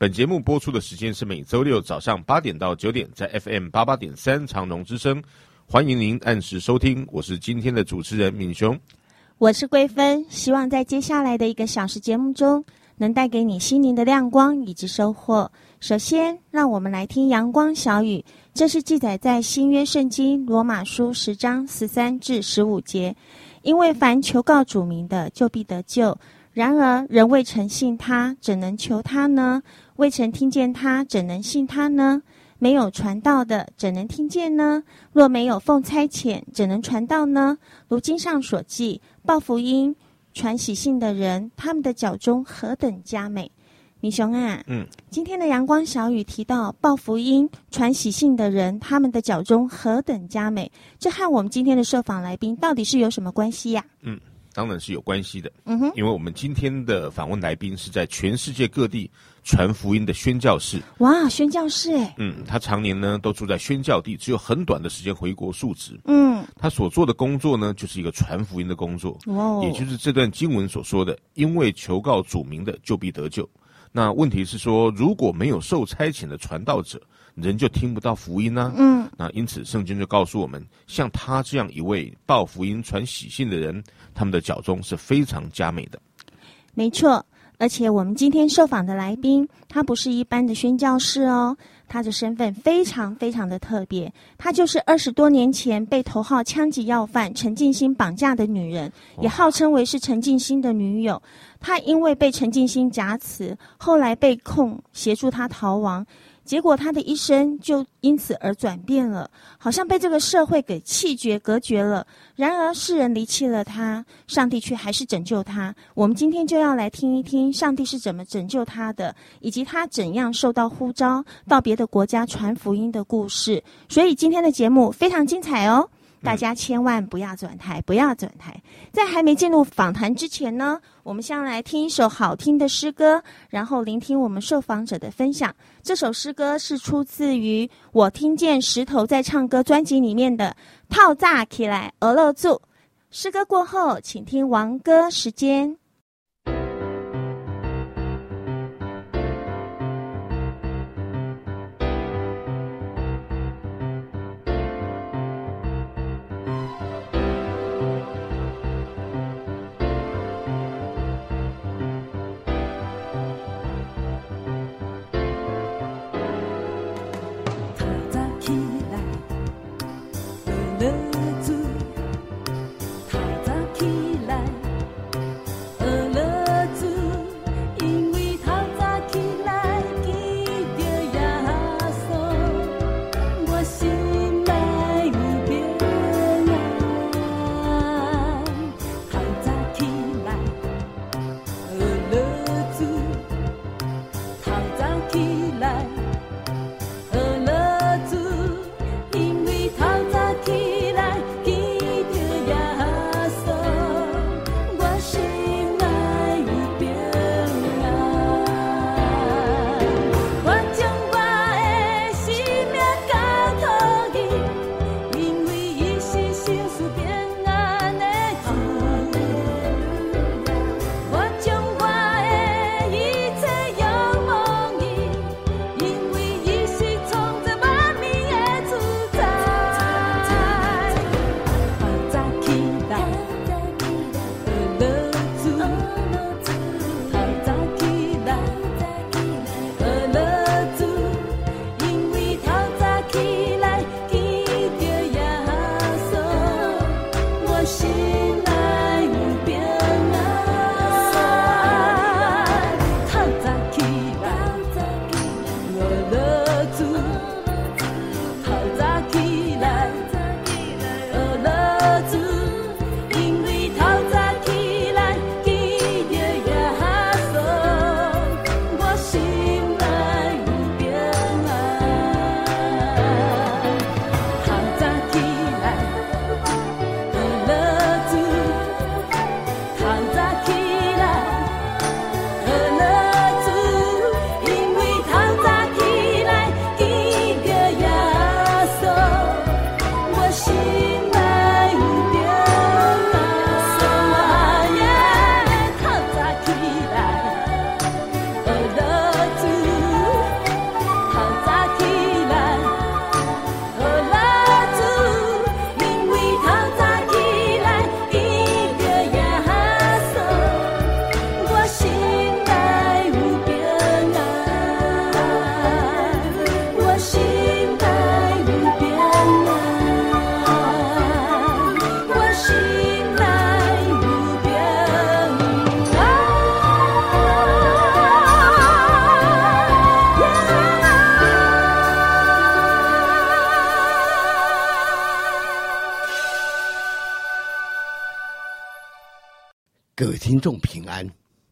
本节目播出的时间是每周六早上八点到九点，在 FM 八八点三长荣之声。欢迎您按时收听，我是今天的主持人敏雄，我是桂芬。希望在接下来的一个小时节目中，能带给你心灵的亮光以及收获。首先，让我们来听阳光小语，这是记载在新约圣经罗马书十章十三至十五节。因为凡求告主名的，就必得救。然而，人未曾信他，怎能求他呢？未曾听见他，怎能信他呢？没有传道的，怎能听见呢？若没有奉差遣，怎能传道呢？如经上所记，报福音、传喜信的人，他们的脚中何等佳美！米熊啊，嗯，今天的阳光小雨提到报福音、传喜信的人，他们的脚中何等佳美，这和我们今天的受访来宾到底是有什么关系呀？嗯。当然是有关系的，嗯哼，因为我们今天的访问来宾是在全世界各地传福音的宣教士。哇，宣教士哎，嗯，他常年呢都住在宣教地，只有很短的时间回国述职。嗯，他所做的工作呢，就是一个传福音的工作，哦，也就是这段经文所说的，因为求告主名的，就必得救。那问题是说，如果没有受差遣的传道者，人就听不到福音呢、啊？嗯，那因此圣经就告诉我们，像他这样一位报福音、传喜信的人，他们的脚中是非常佳美的。没错，而且我们今天受访的来宾，他不是一般的宣教士哦，他的身份非常非常的特别，他就是二十多年前被头号枪击要犯陈静兴绑架的女人，也号称为是陈静心的女友。他因为被陈静心夹持，后来被控协助他逃亡。结果他的一生就因此而转变了，好像被这个社会给弃绝、隔绝了。然而世人离弃了他，上帝却还是拯救他。我们今天就要来听一听上帝是怎么拯救他的，以及他怎样受到呼召到别的国家传福音的故事。所以今天的节目非常精彩哦。大家千万不要转台，不要转台。在还没进入访谈之前呢，我们先来听一首好听的诗歌，然后聆听我们受访者的分享。这首诗歌是出自于《我听见石头在唱歌》专辑里面的《套炸起来俄勒住》。诗歌过后，请听王歌时间。aquí.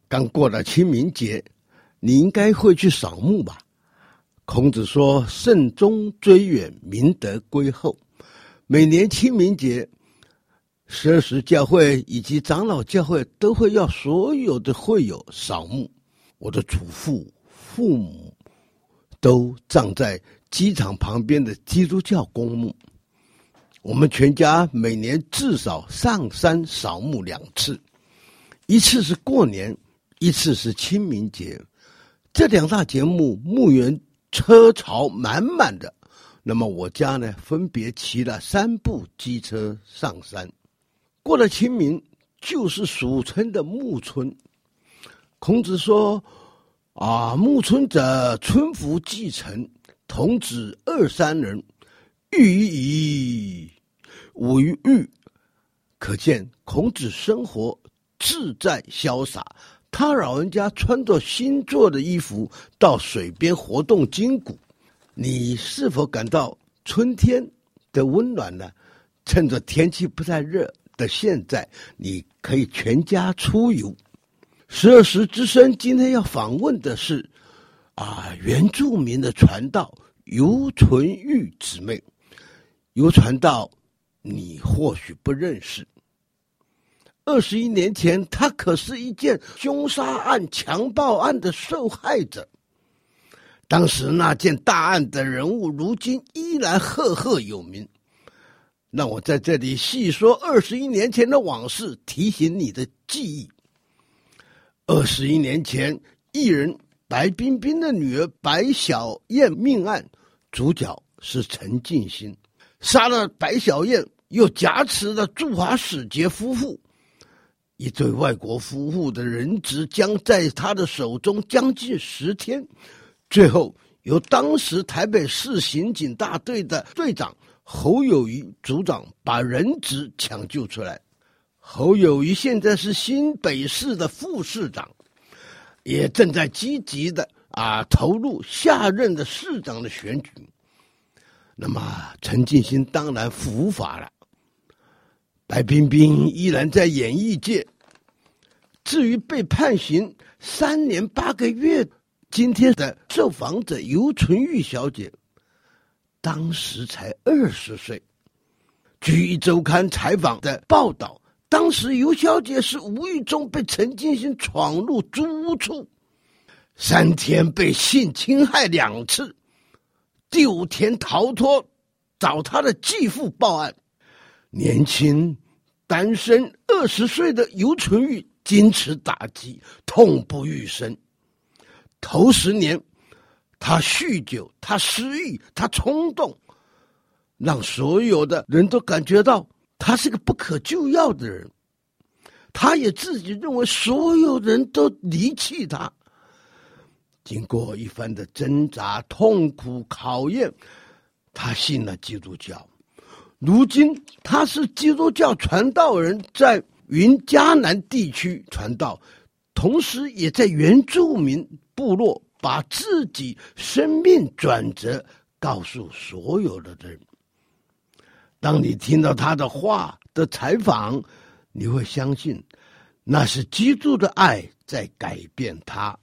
刚过了清明节，你应该会去扫墓吧？孔子说：“慎终追远，明德归厚。”每年清明节，十二时教会以及长老教会都会要所有的会友扫墓。我的祖父、父母都葬在机场旁边的基督教公墓。我们全家每年至少上山扫墓两次。一次是过年，一次是清明节，这两大节目墓园车潮满满的。那么我家呢，分别骑了三部机车上山。过了清明，就是俗称的暮春。孔子说：“啊，暮春者，春服既成，童子二三人，浴矣，舞于浴。”可见孔子生活。自在潇洒，他老人家穿着新做的衣服到水边活动筋骨。你是否感到春天的温暖呢？趁着天气不太热的现在，你可以全家出游。十二时之声今天要访问的是啊，原住民的传道游纯玉姊妹。游传道，你或许不认识。二十一年前，他可是一件凶杀案、强暴案的受害者。当时那件大案的人物，如今依然赫赫有名。那我在这里细说二十一年前的往事，提醒你的记忆。二十一年前，艺人白冰冰的女儿白小燕命案，主角是陈静心，杀了白小燕，又挟持了驻华使节夫妇。一对外国夫妇的人质将在他的手中将近十天，最后由当时台北市刑警大队的队长侯友谊组长把人质抢救出来。侯友谊现在是新北市的副市长，也正在积极的啊投入下任的市长的选举。那么陈进兴当然伏法了。白冰冰依然在演艺界。至于被判刑三年八个月，今天的受访者尤纯玉小姐，当时才二十岁。据一周刊采访的报道，当时尤小姐是无意中被陈进兴闯入租屋处，三天被性侵害两次，第五天逃脱，找他的继父报案。年轻。单身二十岁的游纯玉经此打击，痛不欲生。头十年，他酗酒，他失忆，他冲动，让所有的人都感觉到他是个不可救药的人。他也自己认为所有人都离弃他。经过一番的挣扎、痛苦、考验，他信了基督教。如今他是基督教传道人，在云嘉南地区传道，同时也在原住民部落把自己生命转折告诉所有的人。当你听到他的话的采访，你会相信那是基督的爱在改变他。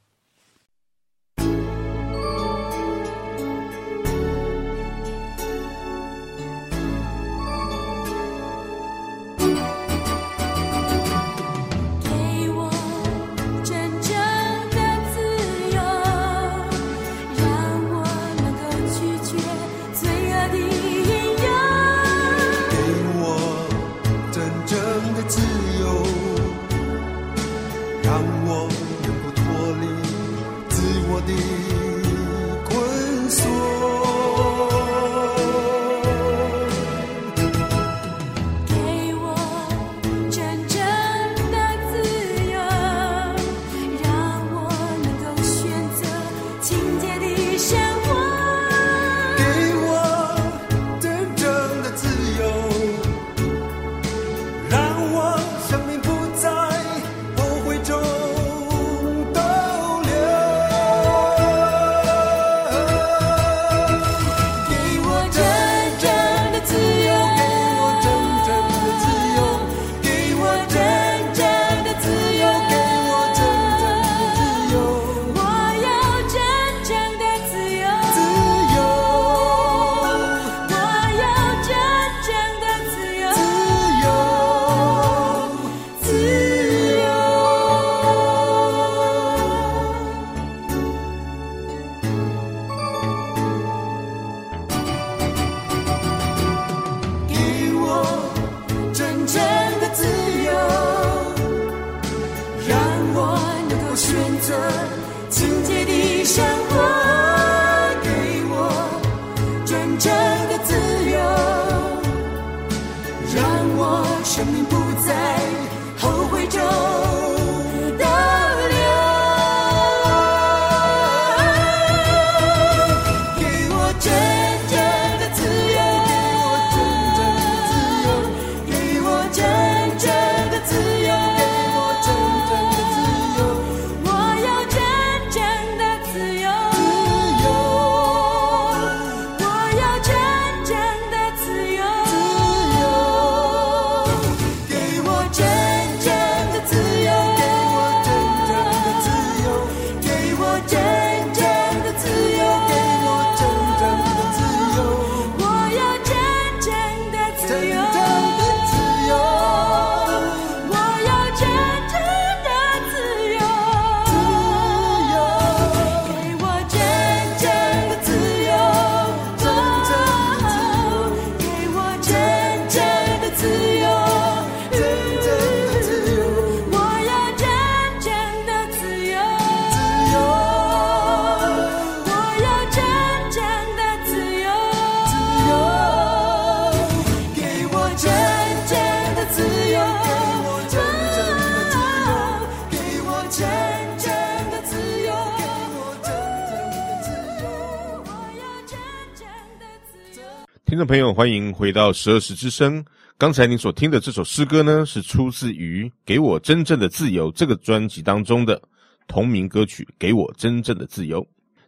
众朋友，欢迎回到十二时之声。刚才您所听的这首诗歌呢，是出自于《给我真正的自由》这个专辑当中的同名歌曲《给我真正的自由》。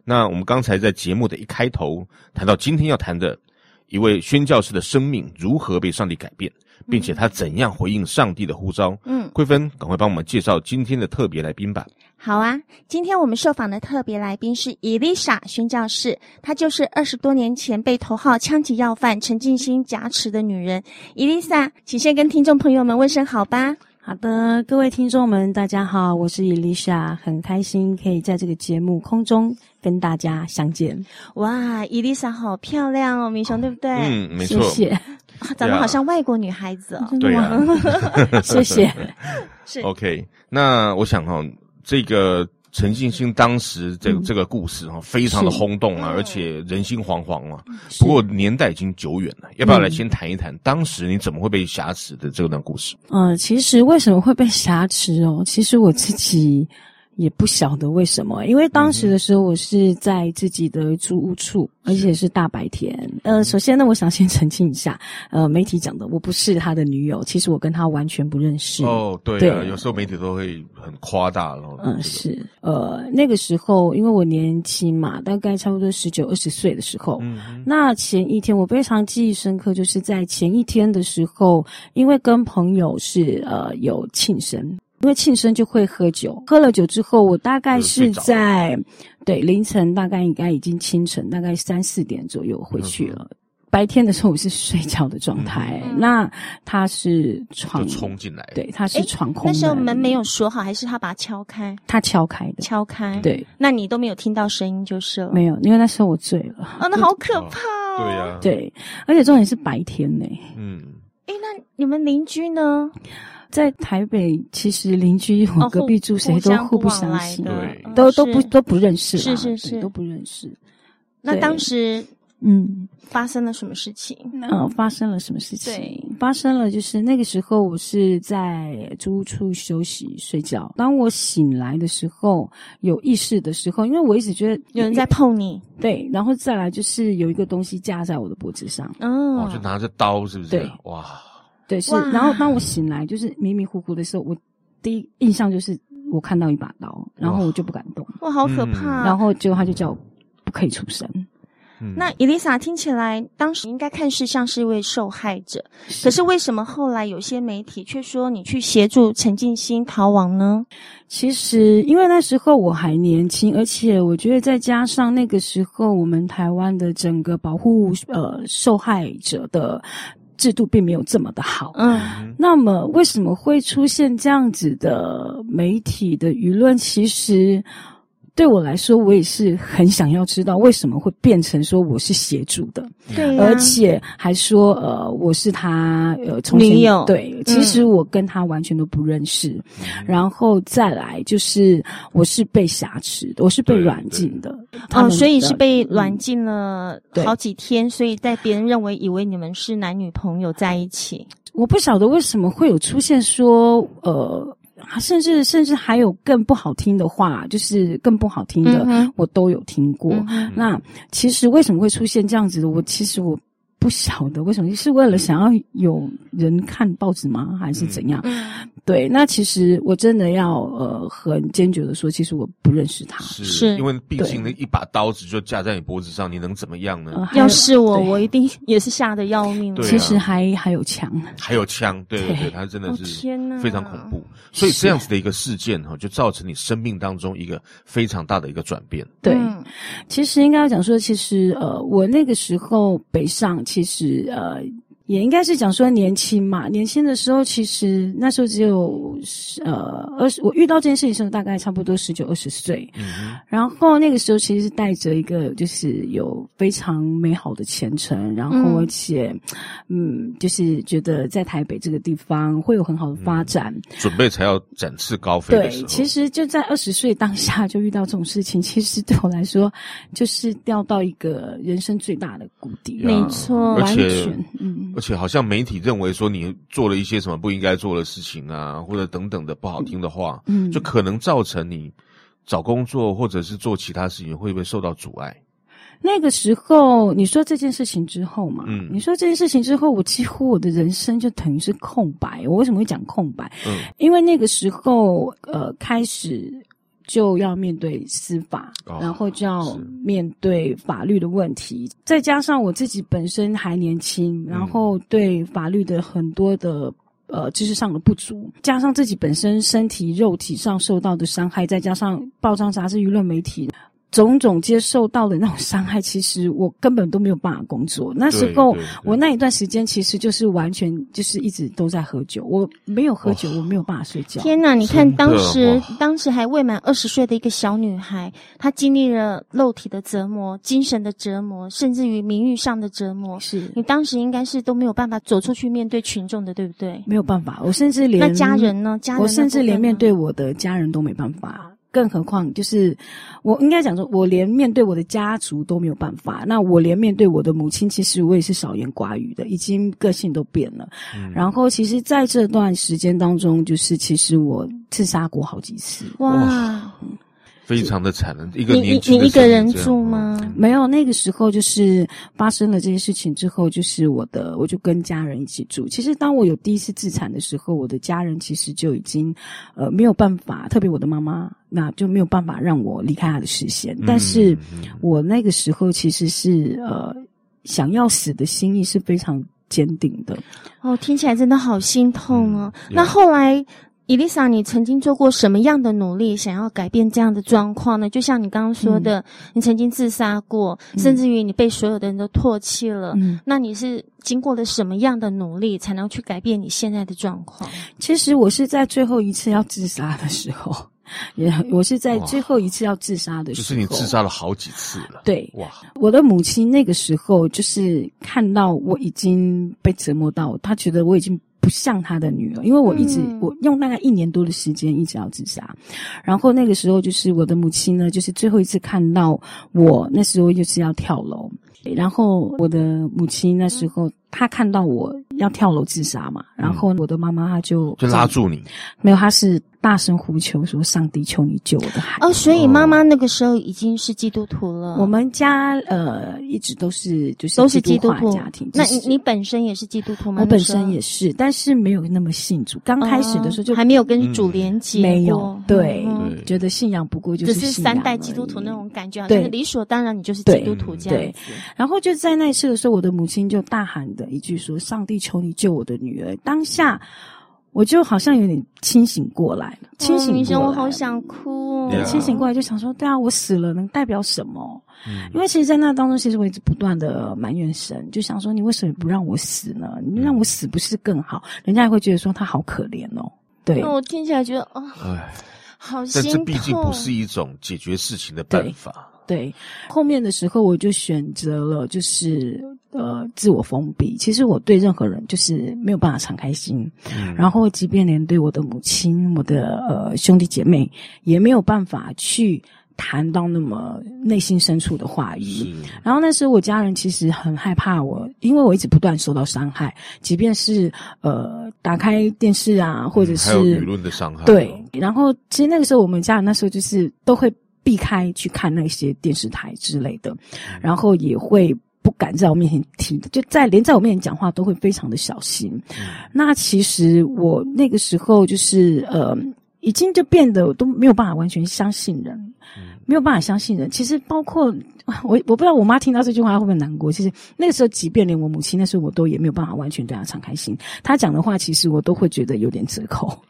那我们刚才在节目的一开头谈到，今天要谈的一位宣教师的生命如何被上帝改变，并且他怎样回应上帝的呼召。嗯，桂芬，赶快帮我们介绍今天的特别来宾吧。好啊，今天我们受访的特别来宾是伊丽莎宣教士，她就是二十多年前被头号枪击要犯陈进兴挟持的女人。伊丽莎，请先跟听众朋友们问声好吧。好的，各位听众们，大家好，我是伊丽莎，很开心可以在这个节目空中跟大家相见。哇，伊丽莎好漂亮哦，明雄对不对？嗯，没错。谢谢。长得好像外国女孩子哦。对啊。谢谢。是。OK，那我想哈、哦。这个陈信兴当时这个、这个故事啊，非常的轰动啊，而且人心惶惶啊。不过年代已经久远了，要不要来先谈一谈当时你怎么会被挟持的这段故事？嗯、呃，其实为什么会被挟持哦？其实我自己。也不晓得为什么，因为当时的时候我是在自己的租屋处，而且是大白天。呃，首先呢，我想先 澄清一下，呃，媒体讲的我不是他的女友，其实我跟他完全不认识。哦，对啊，对，有时候媒体都会很夸大了。嗯，是，呃，那个时候因为我年轻嘛，大概差不多十九二十岁的时候，嗯，那前一天我非常记忆深刻，就是在前一天的时候，因为跟朋友是呃有庆生。因为庆生就会喝酒，喝了酒之后，我大概是在对凌晨，大概应该已经清晨，大概三四点左右回去了。嗯、白天的时候我是睡觉的状态，嗯、那他是闯就冲进来，对，他是闯空门。那时候门没有锁好，还是他把它敲开？他敲开的，敲开。对，那你都没有听到声音就是了。没有，因为那时候我醉了。啊，那好可怕哦。哦对呀、啊，对，而且重点是白天呢。嗯。哎，那你们邻居呢？在台北，其实邻居我隔壁住谁都互不相信，对，都都不都不认识，是是是，都不认识。那当时，嗯，发生了什么事情？嗯，发生了什么事情？对，发生了就是那个时候，我是在租屋处休息睡觉。当我醒来的时候，有意识的时候，因为我一直觉得有人在碰你，对，然后再来就是有一个东西架在我的脖子上，哦，就拿着刀，是不是？对，哇。对，是。然后当我醒来，就是迷迷糊糊的时候，我第一印象就是我看到一把刀，然后我就不敢动。哇，好可怕！然后结果他就叫我不可以出声。嗯、那伊丽莎听起来当时应该看似像是一位受害者，是可是为什么后来有些媒体却说你去协助陈静心逃亡呢？其实因为那时候我还年轻，而且我觉得再加上那个时候我们台湾的整个保护呃受害者的。制度并没有这么的好，嗯，那么为什么会出现这样子的媒体的舆论？其实对我来说，我也是很想要知道为什么会变成说我是协助的，对、啊，而且还说呃我是他呃从前女友，对，其实我跟他完全都不认识，嗯、然后再来就是我是被挟持的，我是被软禁的，哦，所以是被软禁了好几天，嗯、所以在别人认为以为你们是男女朋友在一起，我不晓得为什么会有出现说呃。甚至甚至还有更不好听的话，就是更不好听的，嗯、我都有听过。嗯、那其实为什么会出现这样子的？我其实我。不晓得为什么，是为了想要有人看报纸吗？还是怎样？嗯、对，那其实我真的要呃很坚决的说，其实我不认识他，是，是因为毕竟那一把刀子就架在你脖子上，你能怎么样呢？呃、要是我，我一定也是吓得要命。其实还还有枪，还有枪，对对对，他真的是非常恐怖。所以这样子的一个事件哈，就造成你生命当中一个非常大的一个转变。对，嗯、其实应该要讲说，其实呃，我那个时候北上。其实呃，也应该是讲说年轻嘛。年轻的时候，其实那时候只有呃二十。我遇到这件事情的时候，大概差不多十九二十岁。嗯。然后那个时候，其实是带着一个就是有非常美好的前程，然后而且嗯，嗯，就是觉得在台北这个地方会有很好的发展，嗯、准备才要展翅高飞的时候。对，其实就在二十岁当下就遇到这种事情，其实对我来说就是掉到一个人生最大的谷底。没错。完全，嗯，而且好像媒体认为说你做了一些什么不应该做的事情啊，或者等等的不好听的话，嗯，就可能造成你找工作或者是做其他事情会不会受到阻碍？那个时候，你说这件事情之后嘛，嗯，你说这件事情之后，我几乎我的人生就等于是空白。我为什么会讲空白？嗯，因为那个时候，呃，开始。就要面对司法，哦、然后就要面对法律的问题，再加上我自己本身还年轻，嗯、然后对法律的很多的呃知识上的不足，加上自己本身身体肉体上受到的伤害，再加上报章杂志、舆论媒体。种种接受到的那种伤害，其实我根本都没有办法工作。那时候我那一段时间其实就是完全就是一直都在喝酒，我没有喝酒，我没有办法睡觉。天哪！你看当时当时还未满二十岁的一个小女孩，她经历了肉体的折磨、精神的折磨，甚至于名誉上的折磨。是你当时应该是都没有办法走出去面对群众的，对不对？没有办法，我甚至连那家人呢？家人我甚至连面对我的家人都没办法。更何况，就是我应该讲说，我连面对我的家族都没有办法。那我连面对我的母亲，其实我也是少言寡语的，已经个性都变了。嗯、然后，其实在这段时间当中，就是其实我自杀过好几次。哇！嗯非常的惨的一个年轻你你一个人住吗？嗯、没有，那个时候就是发生了这些事情之后，就是我的我就跟家人一起住。其实当我有第一次自残的时候，我的家人其实就已经呃没有办法，特别我的妈妈，那就没有办法让我离开她的视线。但是我那个时候其实是呃想要死的心意是非常坚定的。哦，听起来真的好心痛哦。嗯、那后来。伊丽莎，你曾经做过什么样的努力，想要改变这样的状况呢？就像你刚刚说的，嗯、你曾经自杀过，嗯、甚至于你被所有的人都唾弃了。嗯，那你是经过了什么样的努力，才能去改变你现在的状况？其实我是在最后一次要自杀的时候，也我是在最后一次要自杀的时候，就是你自杀了好几次了。对，哇，我的母亲那个时候就是看到我已经被折磨到，她觉得我已经。不像他的女儿，因为我一直、嗯、我用大概一年多的时间一直要自杀，然后那个时候就是我的母亲呢，就是最后一次看到我，那时候就是要跳楼，然后我的母亲那时候她看到我要跳楼自杀嘛，然后我的妈妈她就就拉住你，没有，她是。大声呼求说：“上帝，求你救我的孩子！”哦，所以妈妈那个时候已经是基督徒了。我们家呃一直都是就是都是基督徒家庭。那你你本身也是基督徒吗？我本身也是，但是没有那么信主。刚开始的时候就还没有跟主连接，没有对，觉得信仰不过就是只是三代基督徒那种感觉，对，理所当然你就是基督徒这样子。然后就在那一次的时候，我的母亲就大喊的一句说：“上帝，求你救我的女儿！”当下。我就好像有点清醒过来了，清醒过来，我好想哭。对，清醒过来就想说，对啊，我死了能代表什么？嗯，因为其实，在那当中，其实我一直不断的埋怨神，就想说，你为什么不让我死呢？你让我死不是更好？人家也会觉得说他好可怜哦。对，那我听起来觉得啊，好心痛。但这毕竟不是一种解决事情的办法。对，后面的时候我就选择了，就是呃，自我封闭。其实我对任何人就是没有办法敞开心，嗯、然后即便连对我的母亲、我的呃兄弟姐妹，也没有办法去谈到那么内心深处的话语。然后那时候我家人其实很害怕我，因为我一直不断受到伤害，即便是呃打开电视啊，或者是、舆论的伤害。对，然后其实那个时候我们家人那时候就是都会。避开去看那些电视台之类的，然后也会不敢在我面前提，就在连在我面前讲话都会非常的小心。嗯、那其实我那个时候就是呃，已经就变得都没有办法完全相信人，嗯、没有办法相信人。其实包括我，我不知道我妈听到这句话会不会难过。其实那个时候，即便连我母亲那时候，我都也没有办法完全对她敞开心。她讲的话，其实我都会觉得有点折扣。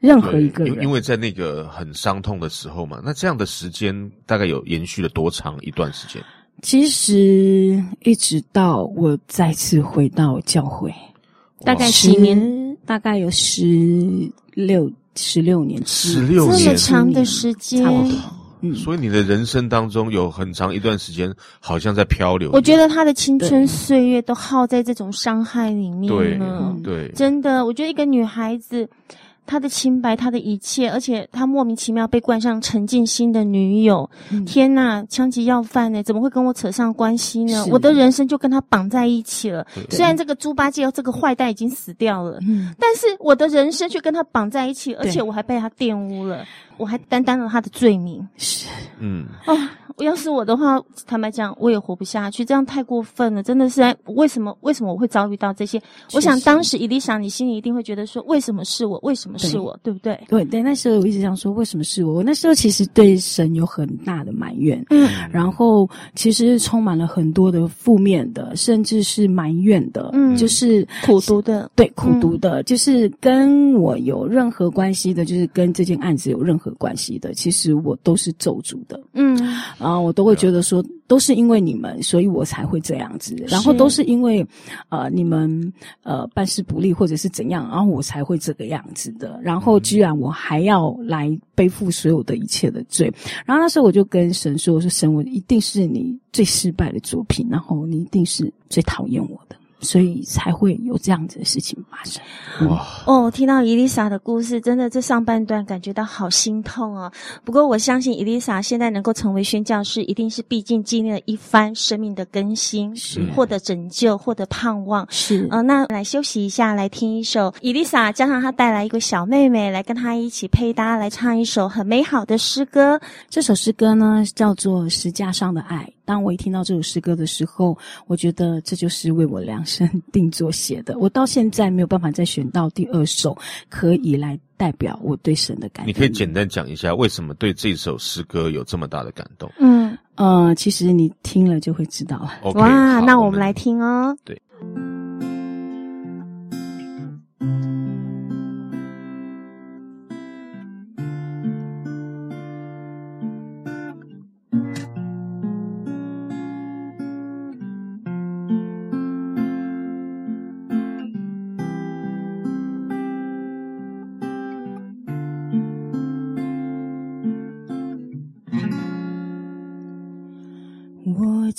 任何一个人，因为在那个很伤痛的时候嘛，那这样的时间大概有延续了多长一段时间？其实一直到我再次回到教会，大概几年，大概有十六十六年，十六年这么长的时间，差不多。嗯，所以你的人生当中有很长一段时间好像在漂流。我觉得他的青春岁月都耗在这种伤害里面了。对，对，真的，我觉得一个女孩子。他的清白，他的一切，而且他莫名其妙被冠上陈进兴的女友。嗯、天呐，枪击要犯呢，怎么会跟我扯上关系呢？我的人生就跟他绑在一起了。虽然这个猪八戒这个坏蛋已经死掉了，嗯、但是我的人生却跟他绑在一起，而且我还被他玷污了，我还担当了他的罪名。是，嗯，哦。要是我的话，坦白讲，我也活不下去，这样太过分了，真的是。为什么？为什么我会遭遇到这些？我想当时伊丽莎，你心里一定会觉得说，为什么是我？为什么是我？对，对不对？对对，那时候我一直想说，为什么是我？我那时候其实对神有很大的埋怨，嗯，然后其实充满了很多的负面的，甚至是埋怨的，嗯，就是苦读的，对，苦读的，嗯、就是跟我有任何关系的，就是跟这件案子有任何关系的，其实我都是咒诅的，嗯。啊，我都会觉得说，都是因为你们，所以我才会这样子。然后都是因为，呃，你们呃办事不力或者是怎样，然后我才会这个样子的。然后居然我还要来背负所有的一切的罪。然后那时候我就跟神说：“我说神，我一定是你最失败的作品，然后你一定是最讨厌我的。”所以才会有这样子的事情发生。哇！哦，听到伊丽莎的故事，真的这上半段感觉到好心痛哦。不过我相信伊丽莎现在能够成为宣教师，一定是毕竟经历了一番生命的更新，是获得拯救，获得盼望。是，呃，那来休息一下，来听一首伊丽莎加上她带来一个小妹妹来跟她一起配搭，来唱一首很美好的诗歌。这首诗歌呢，叫做《石架上的爱》。当我一听到这首诗歌的时候，我觉得这就是为我量身定做写的。我到现在没有办法再选到第二首可以来代表我对神的感动。你可以简单讲一下为什么对这首诗歌有这么大的感动？嗯呃，其实你听了就会知道了。Okay, 哇，那我们来听哦。对。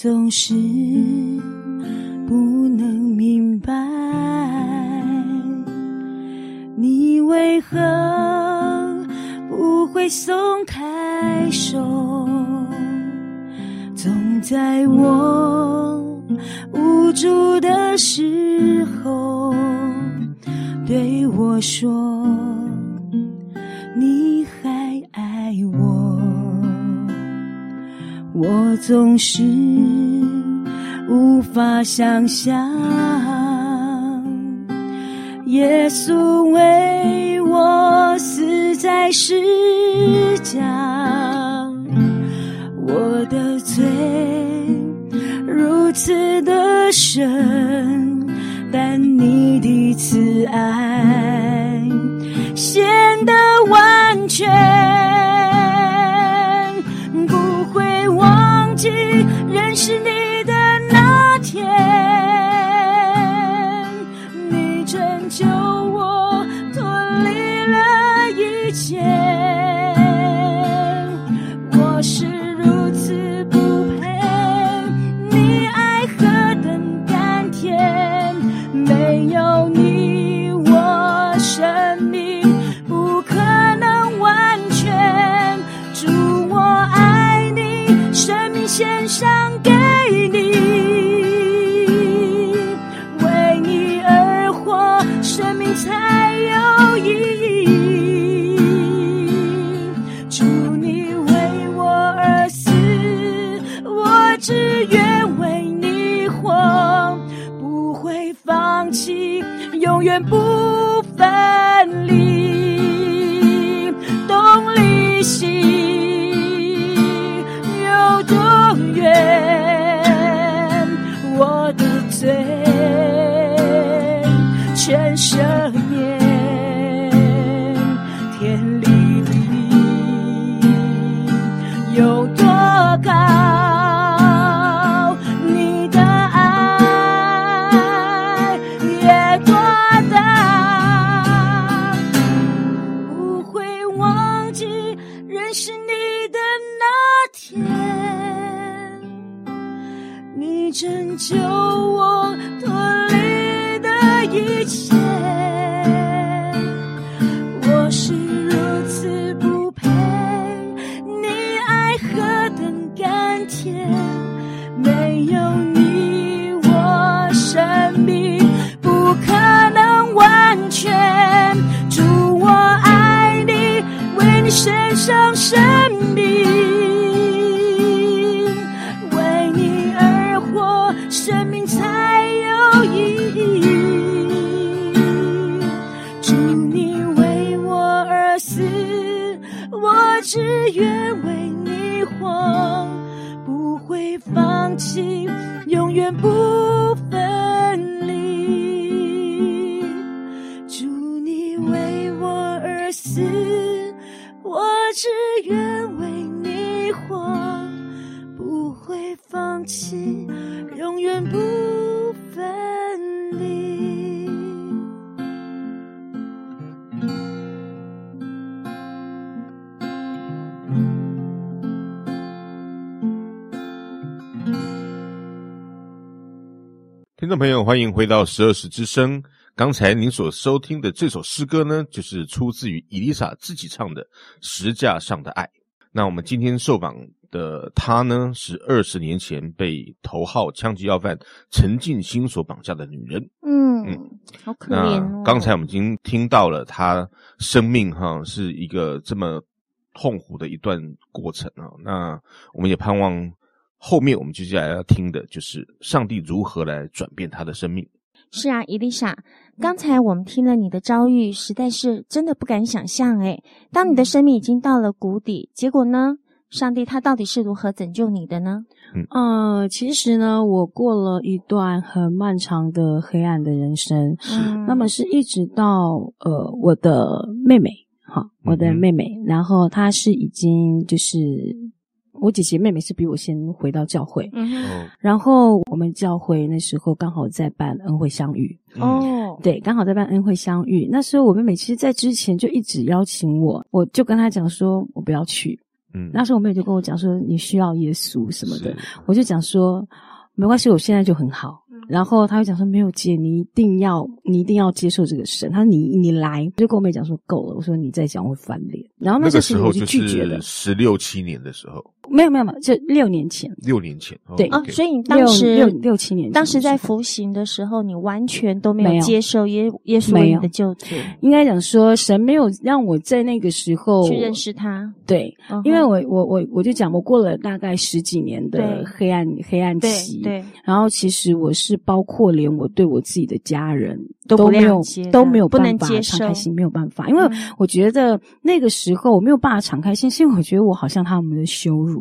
总是不能明白，你为何不会松开手？总在我无助的时候对我说，你还爱我。我总是想象，耶稣为我死在十架，愿为你活，不会放弃，永远不。众朋友，欢迎回到十二时之声。刚才您所收听的这首诗歌呢，就是出自于伊丽莎自己唱的《十架上的爱》。那我们今天受访的她呢，是二十年前被头号枪击要犯陈进兴所绑架的女人。嗯嗯，好可怜哦。刚才我们已经听到了她生命哈是一个这么痛苦的一段过程啊。那我们也盼望。后面我们接下来要听的就是上帝如何来转变他的生命。是啊，伊丽莎，刚才我们听了你的遭遇，实在是真的不敢想象。诶，当你的生命已经到了谷底，结果呢？上帝他到底是如何拯救你的呢？嗯，呃，其实呢，我过了一段很漫长的黑暗的人生。嗯，那么是一直到呃，我的妹妹，哈，我的妹妹，嗯，然后她是已经就是。我姐姐妹妹是比我先回到教会，嗯，然后我们教会那时候刚好在办恩惠相遇，哦，对，刚好在办恩惠相遇。那时候我妹妹其实，在之前就一直邀请我，我就跟她讲说，我不要去。嗯，那时候我妹妹就跟我讲说，你需要耶稣什么的，我就讲说，没关系，我现在就很好。然后他就讲说：“没有姐，你一定要，你一定要接受这个神。”他说：“你你来。”就跟我妹讲说：“够了。”我说：“你再讲我会翻脸。”然后那个时候我就拒绝了。十六七年的时候，没有没有没有，就六年前。六年前，对啊，所以你当时六六七年，当时在服刑的时候，你完全都没有接受耶耶稣你的救主。应该讲说，神没有让我在那个时候去认识他。对，因为我我我我就讲，我过了大概十几年的黑暗黑暗期。对，然后其实我是包括连。我对我自己的家人都没有都没有办法敞开心，没有办法，因为我觉得那个时候我没有办法敞开心，是因为我觉得我好像他们的羞辱，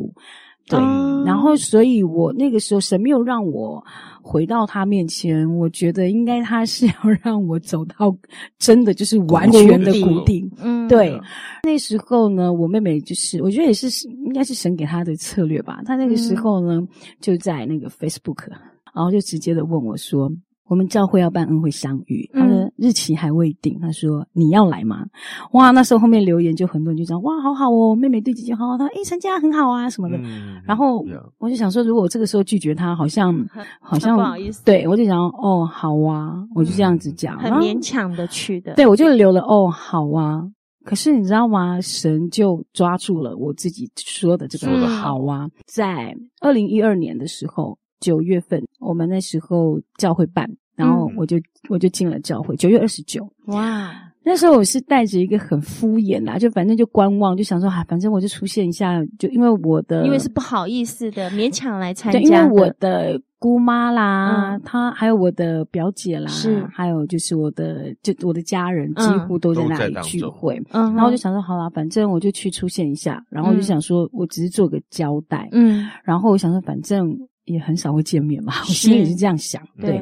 对，然后所以我那个时候神没有让我回到他面前，我觉得应该他是要让我走到真的就是完全的固定，嗯，对。那时候呢，我妹妹就是我觉得也是应该是神给她的策略吧，她那个时候呢就在那个 Facebook。然后就直接的问我说：“我们教会要办恩惠相遇，他的日期还未定。他说你要来吗？”哇，那时候后面留言就很多人就讲：“哇，好好哦，妹妹对姐姐好好。”他说：“诶，成家很好啊什么的。嗯”然后我就想说，如果我这个时候拒绝他，好像 好像不好意思。对，我就想哦，好啊，我就这样子讲，很勉强的去的。对，我就留了哦，好啊。可是你知道吗？神就抓住了我自己说的这个好啊，在二零一二年的时候。九月份，我们那时候教会办，然后我就、嗯、我就进了教会。九月二十九，哇！那时候我是带着一个很敷衍啦，就反正就观望，就想说啊，反正我就出现一下，就因为我的，因为是不好意思的，勉强来参加，对，因为我的姑妈啦，她、嗯、还有我的表姐啦，是，还有就是我的，就我的家人几乎都在那里聚会，嗯，然后我就想说，好啦，反正我就去出现一下，然后我就想说，我只是做个交代，嗯，然后我想说，反正也很少会见面嘛，我心里是这样想，对。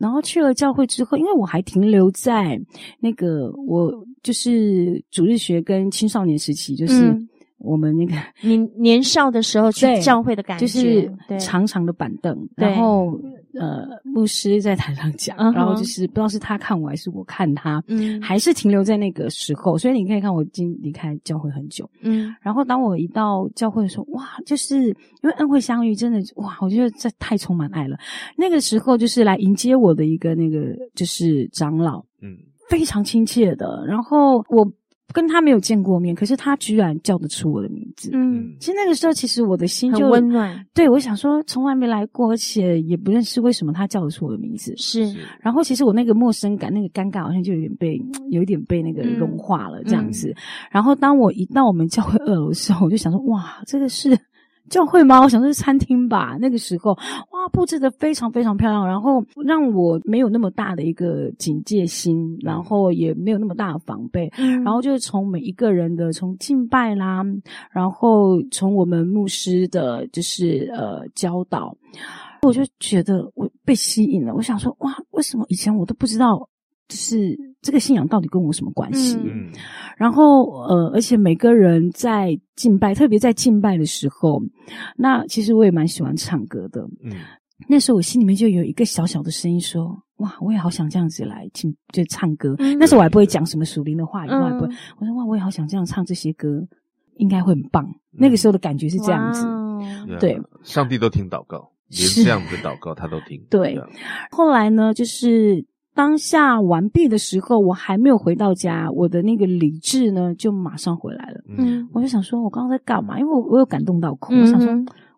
对然后去了教会之后，因为我还停留在那个我就是主日学跟青少年时期，就是。嗯我们那个你年少的时候去教会的感觉，就是长长的板凳，然后呃，牧师在台上讲，然后就是不知道是他看我还是我看他，嗯，还是停留在那个时候。所以你可以看，我已经离开教会很久，嗯。然后当我一到教会的时候，哇，就是因为恩惠相遇，真的哇，我觉得这太充满爱了。那个时候就是来迎接我的一个那个就是长老，嗯，非常亲切的。然后我。跟他没有见过面，可是他居然叫得出我的名字。嗯，其实那个时候，其实我的心就很温暖。对，我想说，从来没来过，而且也不认识，为什么他叫得出我的名字？是。然后，其实我那个陌生感、那个尴尬，好像就有点被，有一点被那个融化了，这样子。嗯。然后，当我一到我们教会二楼的时候，我就想说，哇，这个是。教会吗？我想说是餐厅吧。那个时候，哇，布置的非常非常漂亮，然后让我没有那么大的一个警戒心，然后也没有那么大的防备。嗯，然后就是从每一个人的从敬拜啦，然后从我们牧师的，就是呃教导，我就觉得我被吸引了。我想说，哇，为什么以前我都不知道？就是这个信仰到底跟我什么关系？嗯，然后呃，而且每个人在敬拜，特别在敬拜的时候，那其实我也蛮喜欢唱歌的。嗯，那时候我心里面就有一个小小的声音说：“哇，我也好想这样子来敬，就唱歌。嗯”那时候我还不会讲什么属灵的话语，我还不会。我说：“哇，我也好想这样唱这些歌，应该会很棒。嗯”那个时候的感觉是这样子。哇对，上帝都听祷告，连这样子的祷告他都听。对，后来呢，就是。当下完毕的时候，我还没有回到家，我的那个理智呢就马上回来了。嗯，我就想说，我刚刚在干嘛？因为我我有感动到哭，我想说。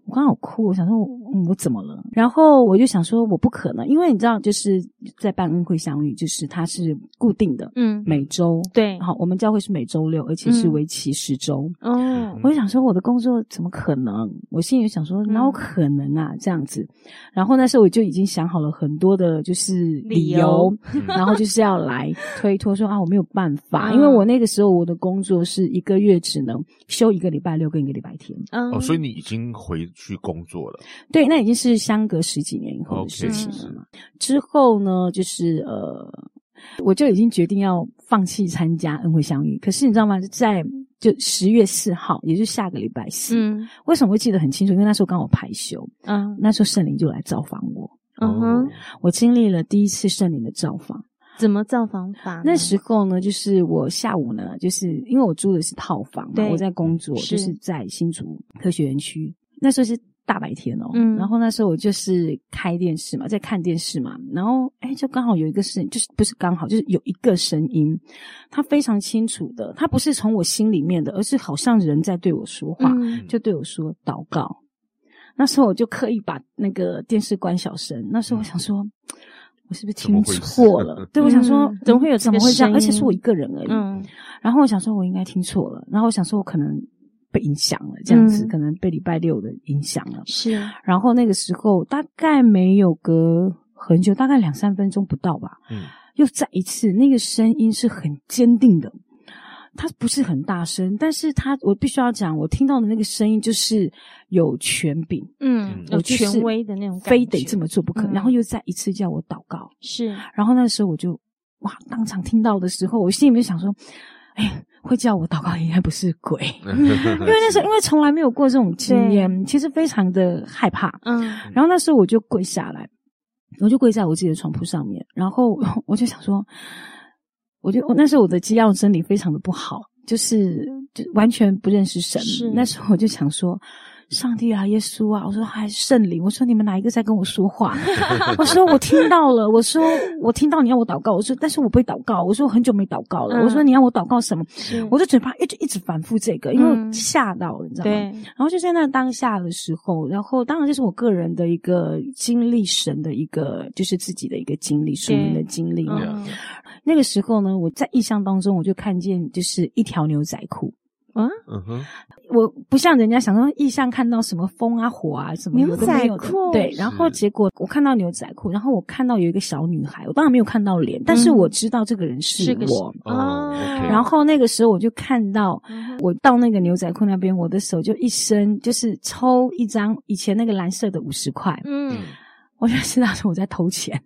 我刚好哭，我想说我，我我怎么了？然后我就想说，我不可能，因为你知道，就是在办恩惠相遇，就是它是固定的，嗯，每周对，好，我们教会是每周六，而且是为期十周。哦、嗯，我就想说，我的工作怎么可能？我心里就想说，哪有可能啊？这样子。然后那时候我就已经想好了很多的，就是理由，理由 然后就是要来推脱说啊，我没有办法，嗯、因为我那个时候我的工作是一个月只能休一个礼拜六跟一个礼拜天。嗯，哦，所以你已经回。去工作了，对，那已经是相隔十几年以后的事情了嘛。Okay. 之后呢，就是呃，我就已经决定要放弃参加恩惠相遇。可是你知道吗？在就十月四号，也就是下个礼拜四，嗯，为什么会记得很清楚？因为那时候刚好排休，嗯，那时候圣灵就来造访我，嗯哼，我经历了第一次圣灵的造访。怎么造访法？那时候呢，就是我下午呢，就是因为我租的是套房嘛，对我在工作，是就是在新竹科学园区。那时候是大白天哦，嗯，然后那时候我就是开电视嘛，在看电视嘛，然后哎就刚好有一个声，就是不是刚好，就是有一个声音，它非常清楚的，它不是从我心里面的，而是好像人在对我说话，嗯，就对我说祷告。那时候我就刻意把那个电视关小声。那时候我想说，我是不是听错了？对，我想说怎么会有怎么会这样？而且是我一个人而已。嗯，然后我想说我应该听错了，然后我想说我可能。被影响了，这样子、嗯、可能被礼拜六的影响了。是，然后那个时候大概没有隔很久，大概两三分钟不到吧。嗯，又再一次，那个声音是很坚定的，它不是很大声，但是它我必须要讲，我听到的那个声音就是有权柄，嗯，有权威的那种，非得这么做不可。嗯、然后又再一次叫我祷告，是，然后那个时候我就哇，当场听到的时候，我心里面想说，哎。会叫我祷告，应该不是鬼，因为那时候因为从来没有过这种经验，其实非常的害怕。嗯，然后那时候我就跪下来，我就跪在我自己的床铺上面，然后 我就想说，我就那时候我的基要生理非常的不好，就是就完全不认识神。是。那时候我就想说，上帝啊，耶稣啊，我说还是圣灵，我说你们哪一个在跟我说话？我说我听到了，我说我听到你要我祷告，我说但是我不会祷告，我说我很久没祷告了，嗯、我说你要我祷告什么？我的嘴巴一直一直反复这个，因为吓到了，你知道吗？对。然后就在那当下的时候，然后当然这是我个人的一个经历神的一个，就是自己的一个经历，属灵的经历。嗯、那个时候呢，我在意象当中，我就看见就是一条牛仔裤。嗯嗯哼，我不像人家想说意象看到什么风啊火啊什么牛仔裤，对，然后结果我看到牛仔裤，然后我看到有一个小女孩，我当然没有看到脸，但是我知道这个人是我。哦。然后那个时候我就看到，我到那个牛仔裤那边，我的手就一伸，就是抽一张以前那个蓝色的五十块，嗯，我就知道是我在偷钱。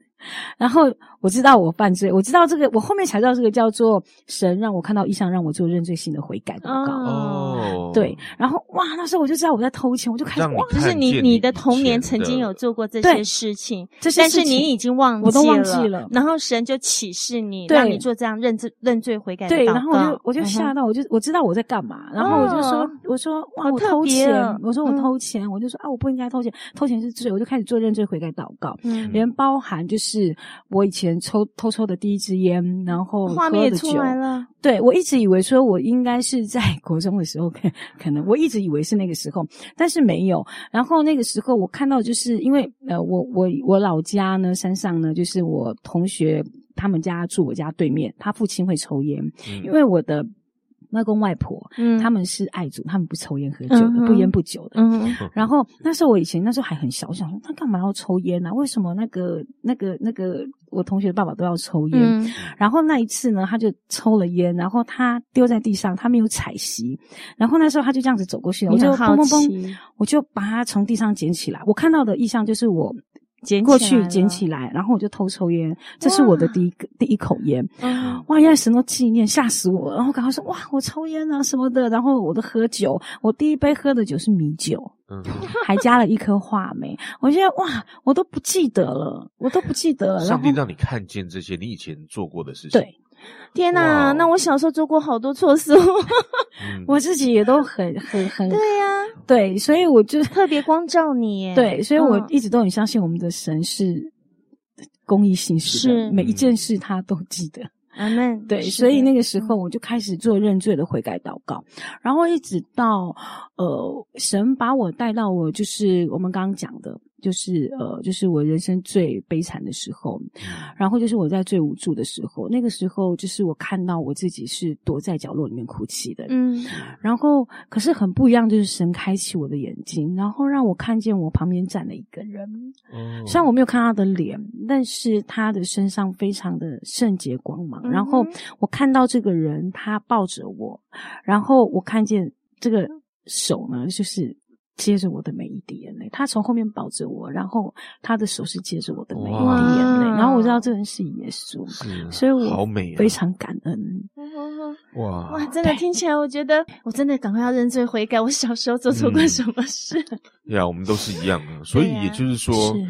然后我知道我犯罪，我知道这个，我后面才知道这个叫做神让我看到异象，让我做认罪性的悔改祷告。哦，对，然后哇，那时候我就知道我在偷钱，我就开始哇，就是你你的童年曾经有做过这些事情，这些但是你已经忘记了，我都忘记了。然后神就启示你，让你做这样认罪认罪悔改的祷告。对，然后我就我就吓到，我就我知道我在干嘛，然后我就说我说哇，我偷钱，我说我偷钱，我就说啊，我不应该偷钱，偷钱是罪，我就开始做认罪悔改祷告，连包含就是。是我以前抽偷抽的第一支烟，然后画面也出来了。对，我一直以为说我应该是在 国中的时候，可 可能我一直以为是那个时候，但是没有。然后那个时候我看到，就是因为呃，我我我老家呢，山上呢，就是我同学他们家住我家对面，他父亲会抽烟，嗯、因为我的。外公外婆，嗯，他们是爱主，他们不抽烟喝酒的，不烟不酒的。嗯，然后那时候我以前那时候还很小，我想说他干嘛要抽烟呢？为什么那个那个那个我同学的爸爸都要抽烟？然后那一次呢，他就抽了烟，然后他丢在地上，他没有踩熄。然后那时候他就这样子走过去，我就嘣嘣嘣，我就把他从地上捡起来。我看到的意象就是我。捡过去捡起来，然后我就偷抽烟，这是我的第一个第一口烟。哇，原来神都纪念，吓死我了！然后赶快说哇，我抽烟啊什么的。然后我都喝酒，我第一杯喝的酒是米酒，嗯，还加了一颗话梅。我现在哇，我都不记得了，我都不记得了。上帝让你看见这些你以前做过的事情。对。天呐，哇那我小时候做过好多错事，嗯、我自己也都很很很对呀、啊，对，所以我就特别光照你，对，所以我一直都很相信我们的神是公益行事每一件事他都记得。阿门。对，所以那个时候我就开始做认罪的悔改祷告，然后一直到呃，神把我带到我就是我们刚刚讲的。就是呃，就是我人生最悲惨的时候，然后就是我在最无助的时候，那个时候就是我看到我自己是躲在角落里面哭泣的，嗯，然后可是很不一样，就是神开启我的眼睛，然后让我看见我旁边站了一个人，嗯，虽然我没有看他的脸，但是他的身上非常的圣洁光芒，然后我看到这个人他抱着我，然后我看见这个手呢，就是。接着我的每一滴眼泪，他从后面抱着我，然后他的手是接着我的每一滴眼泪，然后我知道这人是耶稣，所以我非常感恩。哇。哇，真的听起来，我觉得我真的赶快要认罪悔改。我小时候做错过什么事？对啊、嗯，我们都是一样的，所以也就是说，是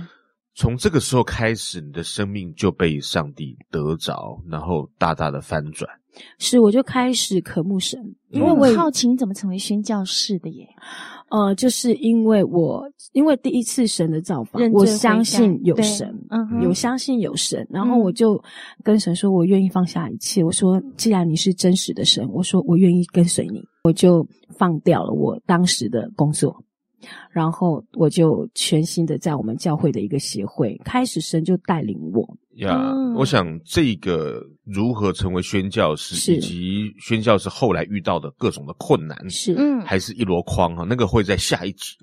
从这个时候开始，你的生命就被上帝得着，然后大大的翻转。是，我就开始渴慕神，因为我好奇你怎么成为宣教士的耶。呃，就是因为我因为第一次神的造访，我相信有神，嗯，有相信有神，然后我就跟神说，我愿意放下一切。我说，既然你是真实的神，我说我愿意跟随你，我就放掉了我当时的工作，然后我就全心的在我们教会的一个协会开始，神就带领我。呀，yeah, 嗯、我想这个如何成为宣教师，以及宣教师后来遇到的各种的困难，是嗯，还是一箩筐哈，那个会在下一集，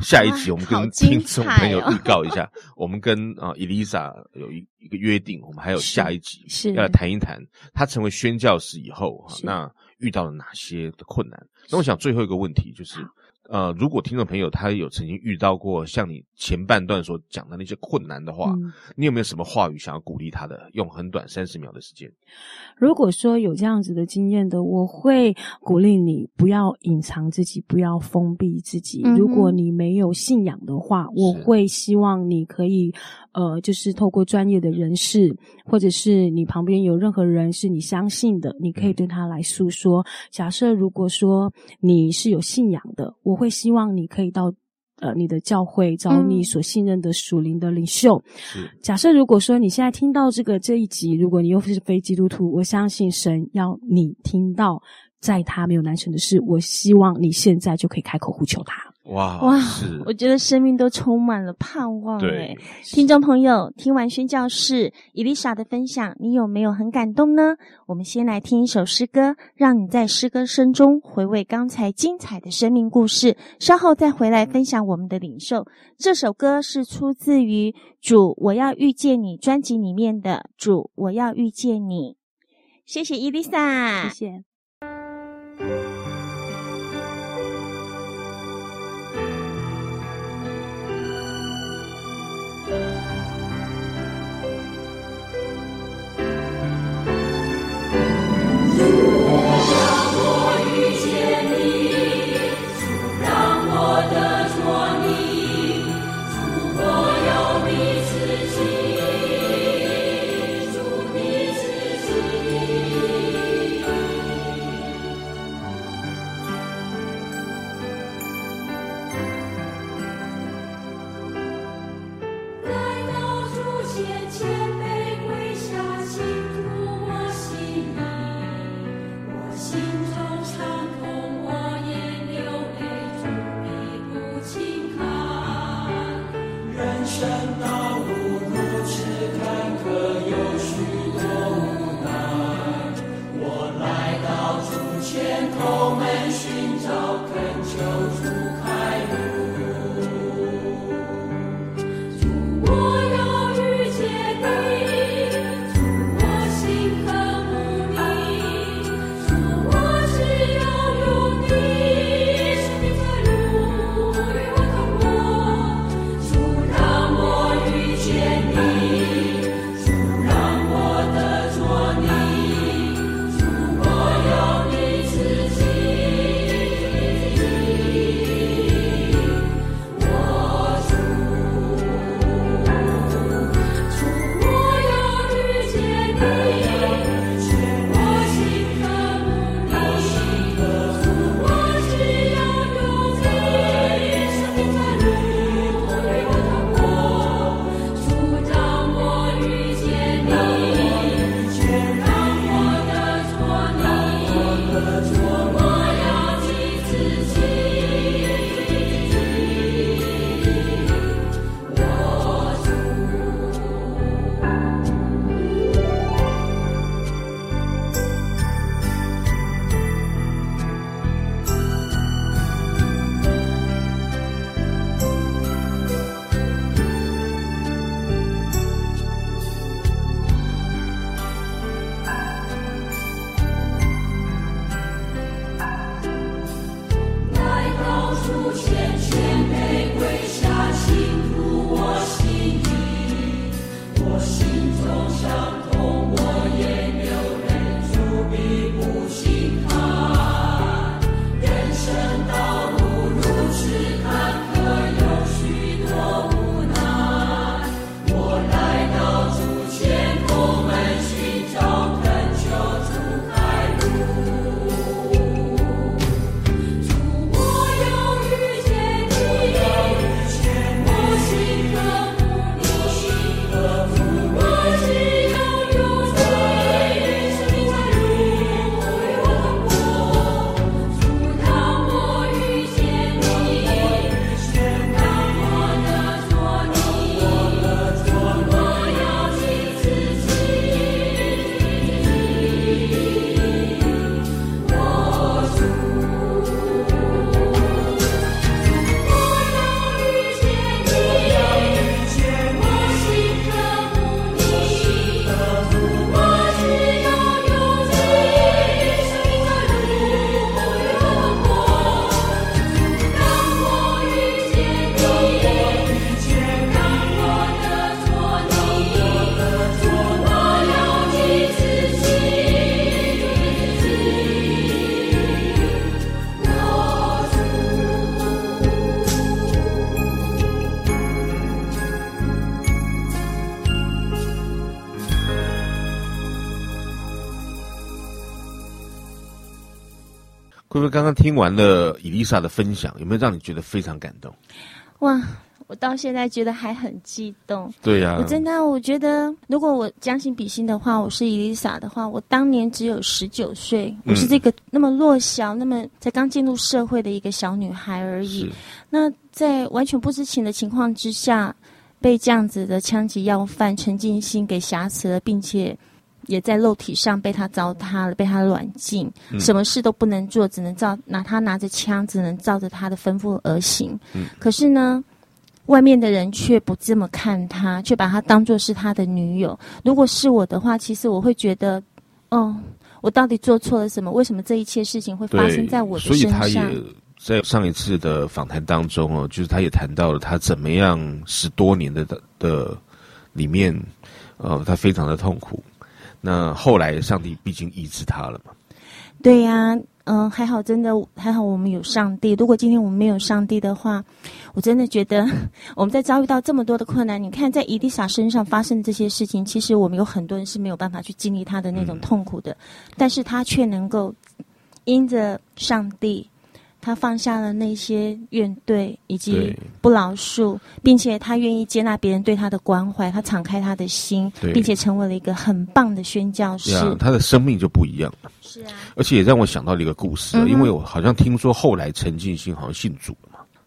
下一集我们跟听众朋友预告一下，哦、我们跟啊伊丽莎有一一个约定，我们还有下一集是要来谈一谈他成为宣教师以后那遇到了哪些的困难？那我想最后一个问题就是。呃，如果听众朋友他有曾经遇到过像你前半段所讲的那些困难的话，嗯、你有没有什么话语想要鼓励他的？用很短三十秒的时间。如果说有这样子的经验的，我会鼓励你不要隐藏自己，不要封闭自己。嗯、如果你没有信仰的话，我会希望你可以。呃，就是透过专业的人士，或者是你旁边有任何人是你相信的，你可以对他来诉说。假设如果说你是有信仰的，我会希望你可以到。呃，你的教会找你所信任的属灵的领袖。是。假设如果说你现在听到这个这一集，如果你又是非基督徒，我相信神要你听到，在他没有难成的事。我希望你现在就可以开口呼求他。哇哇是！我觉得生命都充满了盼望。对，听众朋友，听完宣教士伊丽莎的分享，你有没有很感动呢？我们先来听一首诗歌，让你在诗歌声中回味刚才精彩的生命故事。稍后再回来分享我们的领受。这首歌是出自于《主我要遇见你》专辑里面的《主我要遇见你》。谢谢伊丽莎，谢谢。会不会刚刚听完了伊丽莎的分享，有没有让你觉得非常感动？哇！我到现在觉得还很激动。对呀、啊，我真的，我觉得如果我将心比心的话，我是伊丽莎的话，我当年只有十九岁，我是这个那么弱小、那么才刚进入社会的一个小女孩而已。那在完全不知情的情况之下，被这样子的枪击要犯陈进兴给挟持了，并且也在肉体上被他糟蹋了，被他软禁、嗯，什么事都不能做，只能照拿他拿着枪，只能照着他的吩咐而行。嗯、可是呢？外面的人却不这么看他，却把他当作是他的女友。如果是我的话，其实我会觉得，哦，我到底做错了什么？为什么这一切事情会发生在我的身上？所以他也在上一次的访谈当中哦，就是他也谈到了他怎么样十多年的的的里面，呃，他非常的痛苦。那后来上帝毕竟医治他了嘛？对呀、啊。嗯，还好，真的还好，我们有上帝。如果今天我们没有上帝的话，我真的觉得 我们在遭遇到这么多的困难，你看在伊丽莎身上发生的这些事情，其实我们有很多人是没有办法去经历他的那种痛苦的，嗯、但是他却能够因着上帝。他放下了那些怨怼以及不饶恕，并且他愿意接纳别人对他的关怀，他敞开他的心，并且成为了一个很棒的宣教士。啊，他的生命就不一样了。是啊，而且也让我想到了一个故事，嗯、因为我好像听说后来陈进兴好像信主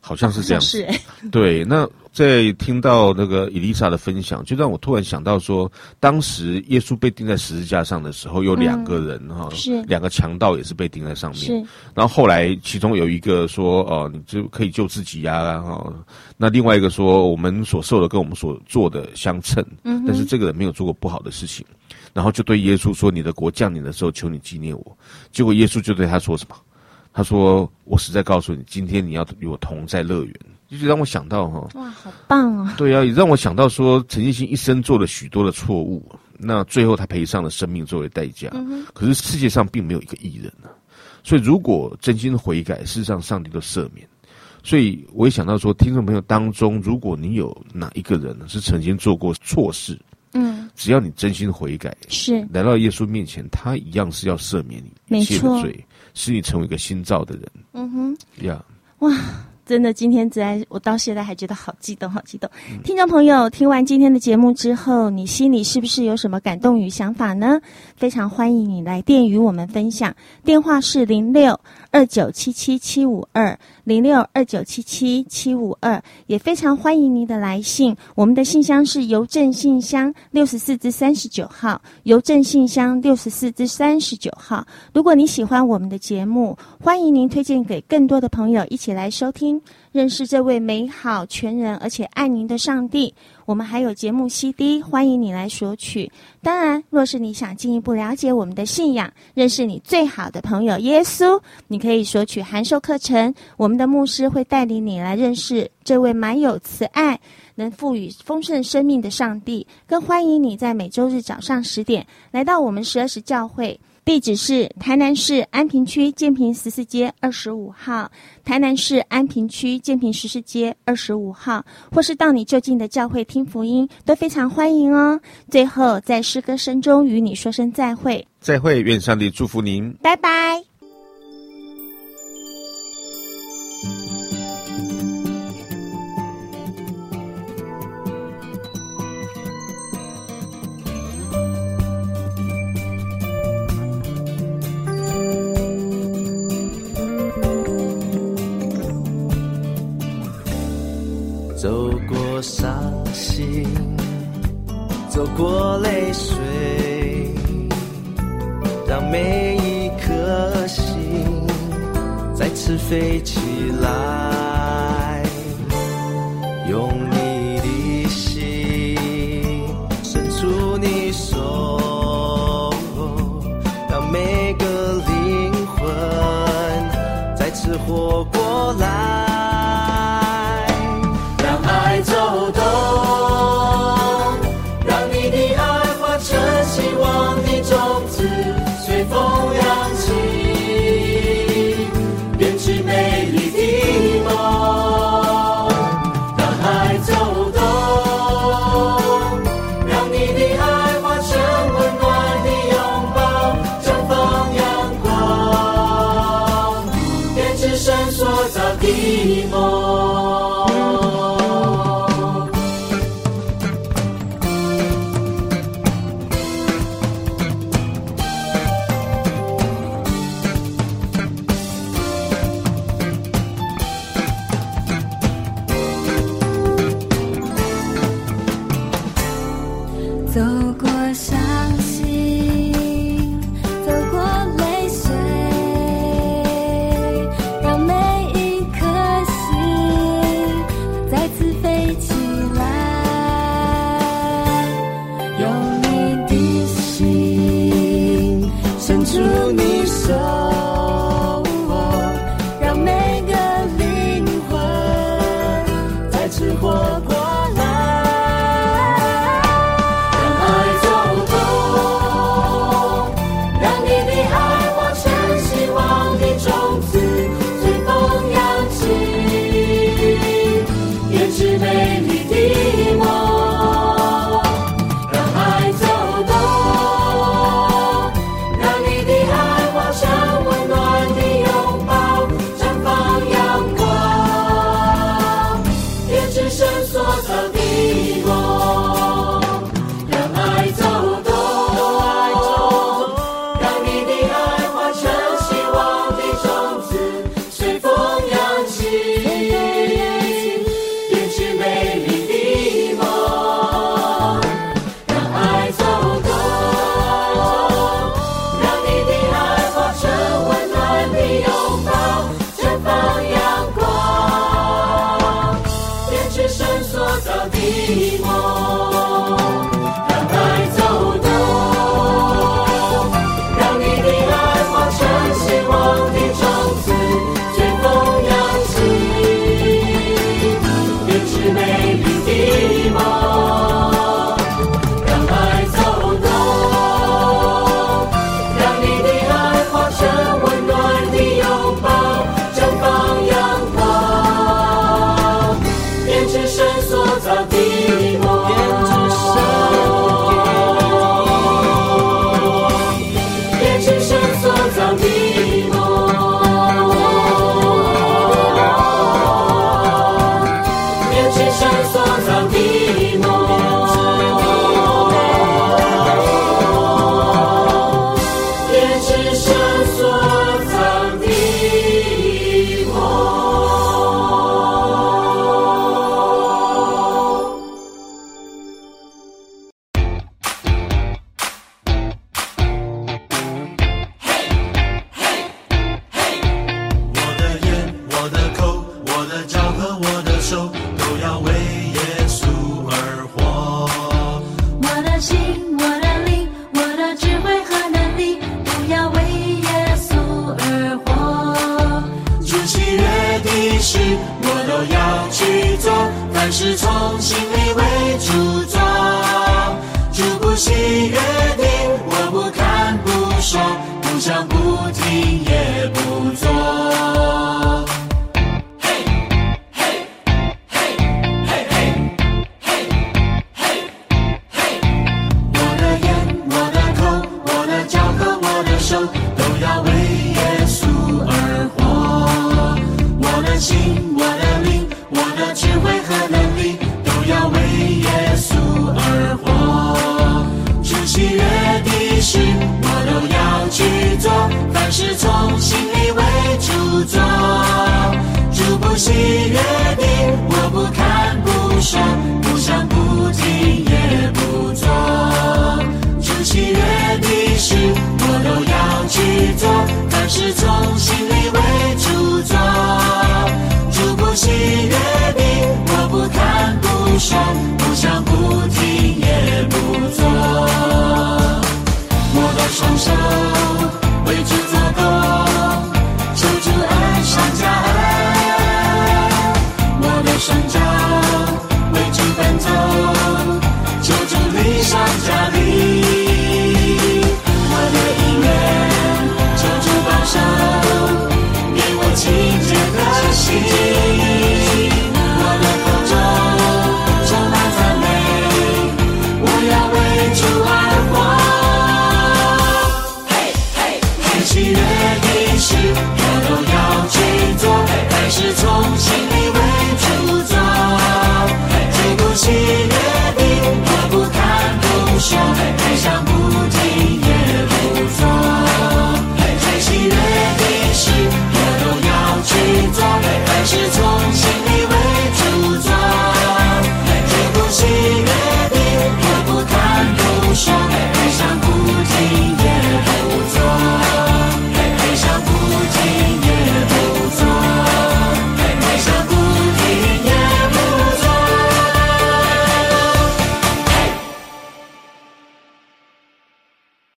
好像是这样子。是、欸，对，那。在听到那个伊丽莎的分享，就让我突然想到说，当时耶稣被钉在十字架上的时候，有两个人哈、嗯，是两个强盗也是被钉在上面。是，然后后来其中有一个说：“哦，你就可以救自己呀、啊。”哈，那另外一个说：“我们所受的跟我们所做的相称。”嗯，但是这个人没有做过不好的事情，然后就对耶稣说：“你的国降临的时候，求你纪念我。”结果耶稣就对他说什么？他说：“我实在告诉你，今天你要与我同在乐园。”就让我想到哈，哇，好棒啊！对啊，也让我想到说，陈建新一生做了许多的错误，那最后他赔上了生命作为代价。嗯。可是世界上并没有一个艺人呢、啊，所以如果真心悔改，事实上上帝都赦免。所以我也想到说，听众朋友当中，如果你有哪一个人是曾经做过错事，嗯，只要你真心悔改，是来到耶稣面前，他一样是要赦免你一切的罪，使你成为一个新造的人。嗯哼，呀、哇。真的，今天子安我到现在还觉得好激动，好激动。听众朋友，听完今天的节目之后，你心里是不是有什么感动与想法呢？非常欢迎你来电与我们分享，电话是零六二九七七七五二。零六二九七七七五二，也非常欢迎您的来信。我们的信箱是邮政信箱六十四至三十九号，邮政信箱六十四至三十九号。如果你喜欢我们的节目，欢迎您推荐给更多的朋友一起来收听。认识这位美好、全人而且爱您的上帝。我们还有节目 CD，欢迎你来索取。当然，若是你想进一步了解我们的信仰，认识你最好的朋友耶稣，你可以索取函授课程。我们的牧师会带领你来认识这位满有慈爱、能赋予丰盛生命的上帝。更欢迎你在每周日早上十点来到我们十二时教会。地址是台南市安平区建平十四街二十五号，台南市安平区建平十四街二十五号，或是到你就近的教会听福音，都非常欢迎哦。最后，在诗歌声中与你说声再会，再会，愿上帝祝福您，拜拜。